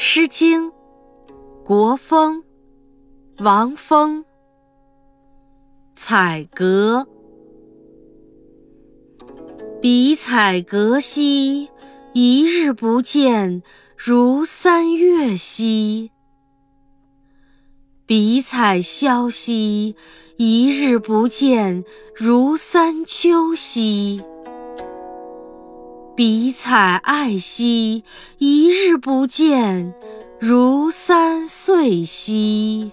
诗经·国风·王风。采阁，彼采阁兮，一日不见，如三月兮；彼采萧兮，一日不见，如三秋兮。彼采艾兮，一日不见，如三岁兮。